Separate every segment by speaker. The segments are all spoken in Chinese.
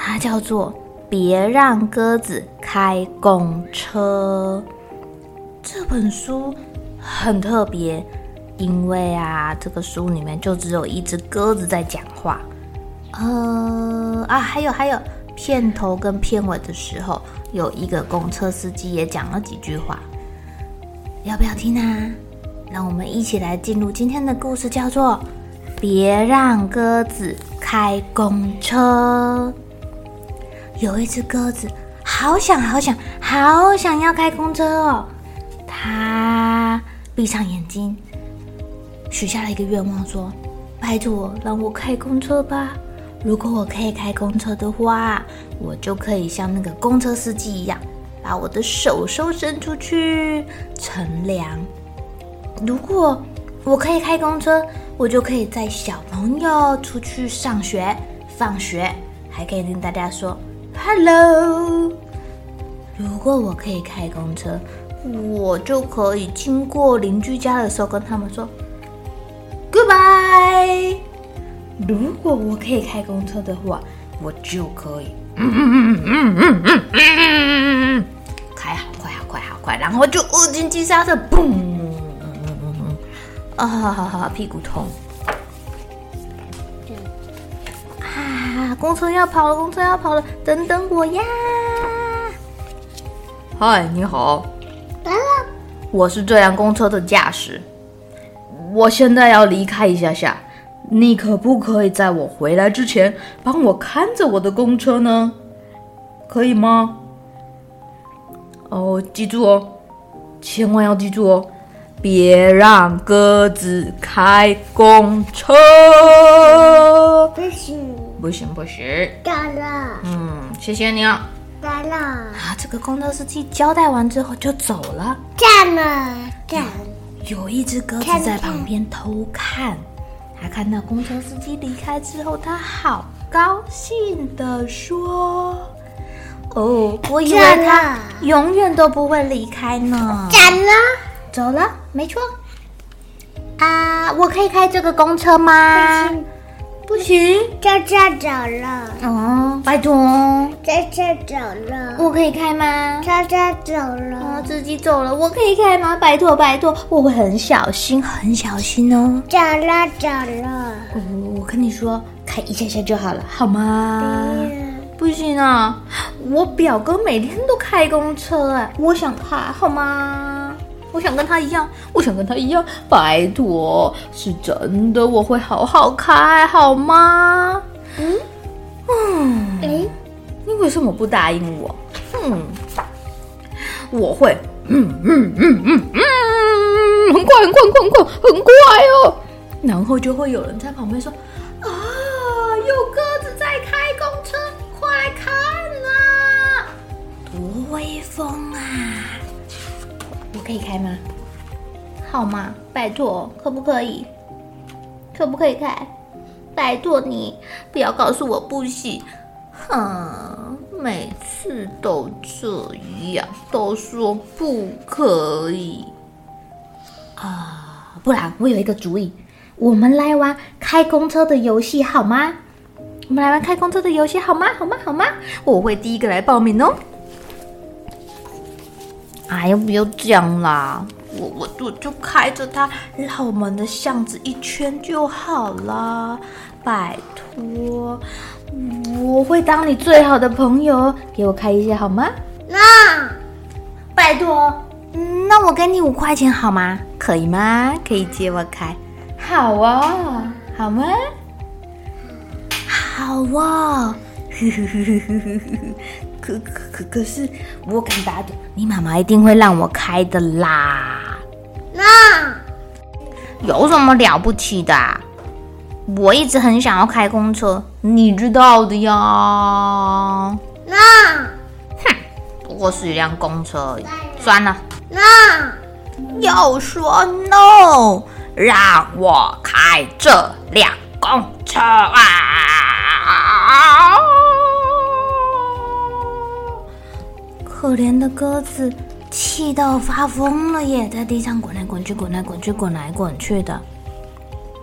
Speaker 1: 它叫做《别让鸽子开公车》。这本书很特别，因为啊，这个书里面就只有一只鸽子在讲话。呃啊，还有还有，片头跟片尾的时候，有一个公车司机也讲了几句话。要不要听啊？让我们一起来进入今天的故事，叫做《别让鸽子开公车》。有一只鸽子，好想好想好想要开公车哦！它闭上眼睛，许下了一个愿望，说：“拜托，让我开公车吧！如果我可以开公车的话，我就可以像那个公车司机一样，把我的手手伸出去乘凉。如果我可以开公车，我就可以载小朋友出去上学、放学，还可以跟大家说。” Hello，如果我可以开公车，我就可以经过邻居家的时候跟他们说 Goodbye。如果我可以开公车的话，我就可以，嗯嗯嗯嗯嗯嗯嗯嗯嗯，开好快好快好快，然后就无尽急刹车，嘣，嗯嗯嗯嗯，啊哈哈，屁股痛。公车要跑了，公车要跑了，等等我呀！嗨，你好，来了，我是这辆公车的驾驶，我现在要离开一下下，你可不可以在我回来之前帮我看着我的公车呢？可以吗？哦，记住哦，千万要记住哦，别让鸽子开公车。不行。不行不行，干了。嗯，谢谢你啊。到了。啊，这个公车司机交代完之后就走了。站了，站。有，一只鸽子在旁边偷看，它看到公车司机离开之后，它好高兴的说：“哦，我以为他永远都不会离开呢。”站了，走了，没错。啊，我可以开这个公车吗？不行，在这走了。哦，拜托，在这走了。我可以开吗？在这走了。哦，自己走了，我可以开吗？拜托，拜托，我会很小心，很小心哦。走了，走了。哦，我跟你说，开一下下就好了，好吗？不行啊，我表哥每天都开公车，哎，我想开，好吗？我想跟他一样，我想跟他一样，拜托，是真的，我会好好开，好吗？嗯嗯，哎，你为什么不答应我？嗯，我会，嗯嗯嗯嗯嗯，很快很快很快很快哦，然后就会有人在旁边说，啊，有鸽子在开公车，快看啊，多威风啊！可以开吗？好吗？拜托，可不可以？可不可以开？拜托你，不要告诉我不行。哼，每次都这样，都说不可以啊！不然我有一个主意，我们来玩开公车的游戏好吗？我们来玩开公车的游戏好吗？好吗？好吗？我会第一个来报名哦。哎呀，不要这样啦！我我我就开着它绕我们的巷子一圈就好了，拜托！我会当你最好的朋友，给我开一些好吗？
Speaker 2: 那，
Speaker 1: 拜托，那我给你五块钱好吗？可以吗？可以借我开？好啊，好吗？好啊。可可可可是，我敢打赌，你妈妈一定会让我开的啦。
Speaker 2: 那
Speaker 1: 有什么了不起的？我一直很想要开公车，你知道的呀。
Speaker 2: 那
Speaker 1: 哼，不过是一辆公车而已，算了。
Speaker 2: 那
Speaker 1: 要说 no，让我开这辆公车啊！可怜的鸽子气到发疯了耶，在地上滚来滚去，滚来滚去，滚来滚去的。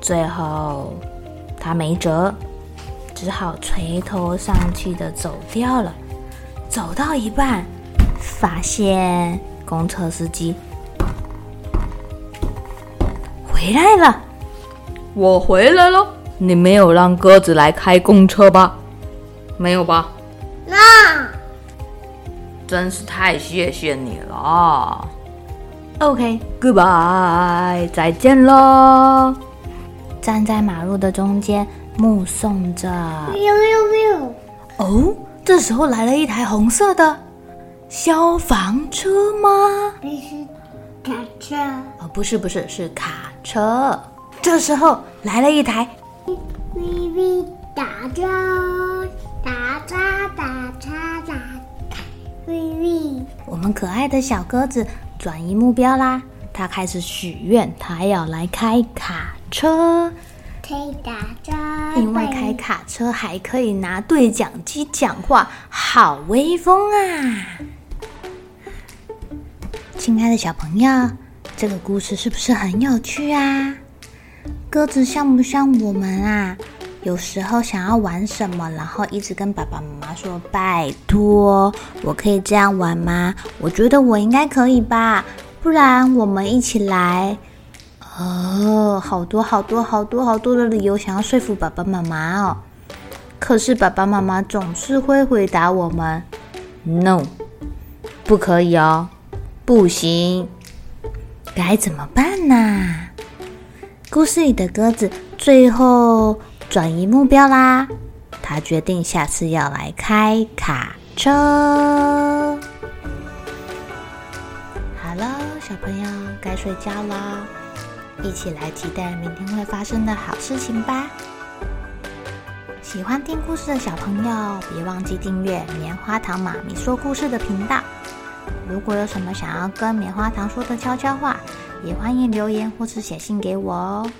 Speaker 1: 最后，他没辙，只好垂头丧气的走掉了。走到一半，发现公车司机回来了。我回来了，你没有让鸽子来开公车吧？没有吧？
Speaker 2: 那。
Speaker 1: 真是太谢谢你了。OK，Goodbye，再见喽。站在马路的中间，目送着。哦，这时候来了一台红色的消防车吗？
Speaker 2: 不是卡车。
Speaker 1: 哦，不是，不是，是卡车。这时候来了一台。我们可爱的小鸽子转移目标啦！它开始许愿，它要来开卡车，
Speaker 2: 可以打车。
Speaker 1: 因为开卡车还可以拿对讲机讲话，好威风啊！亲爱的小朋友，这个故事是不是很有趣啊？鸽子像不像我们啊？有时候想要玩什么，然后一直跟爸爸妈妈说：“拜托，我可以这样玩吗？”我觉得我应该可以吧，不然我们一起来。哦，好多好多好多好多的理由想要说服爸爸妈妈哦。可是爸爸妈妈总是会回答我们：“No，不可以哦，不行。”该怎么办呢？故事里的鸽子最后。转移目标啦！他决定下次要来开卡车。好了，小朋友该睡觉了，一起来期待明天会发生的好事情吧！喜欢听故事的小朋友，别忘记订阅棉花糖妈咪说故事的频道。如果有什么想要跟棉花糖说的悄悄话，也欢迎留言或是写信给我哦。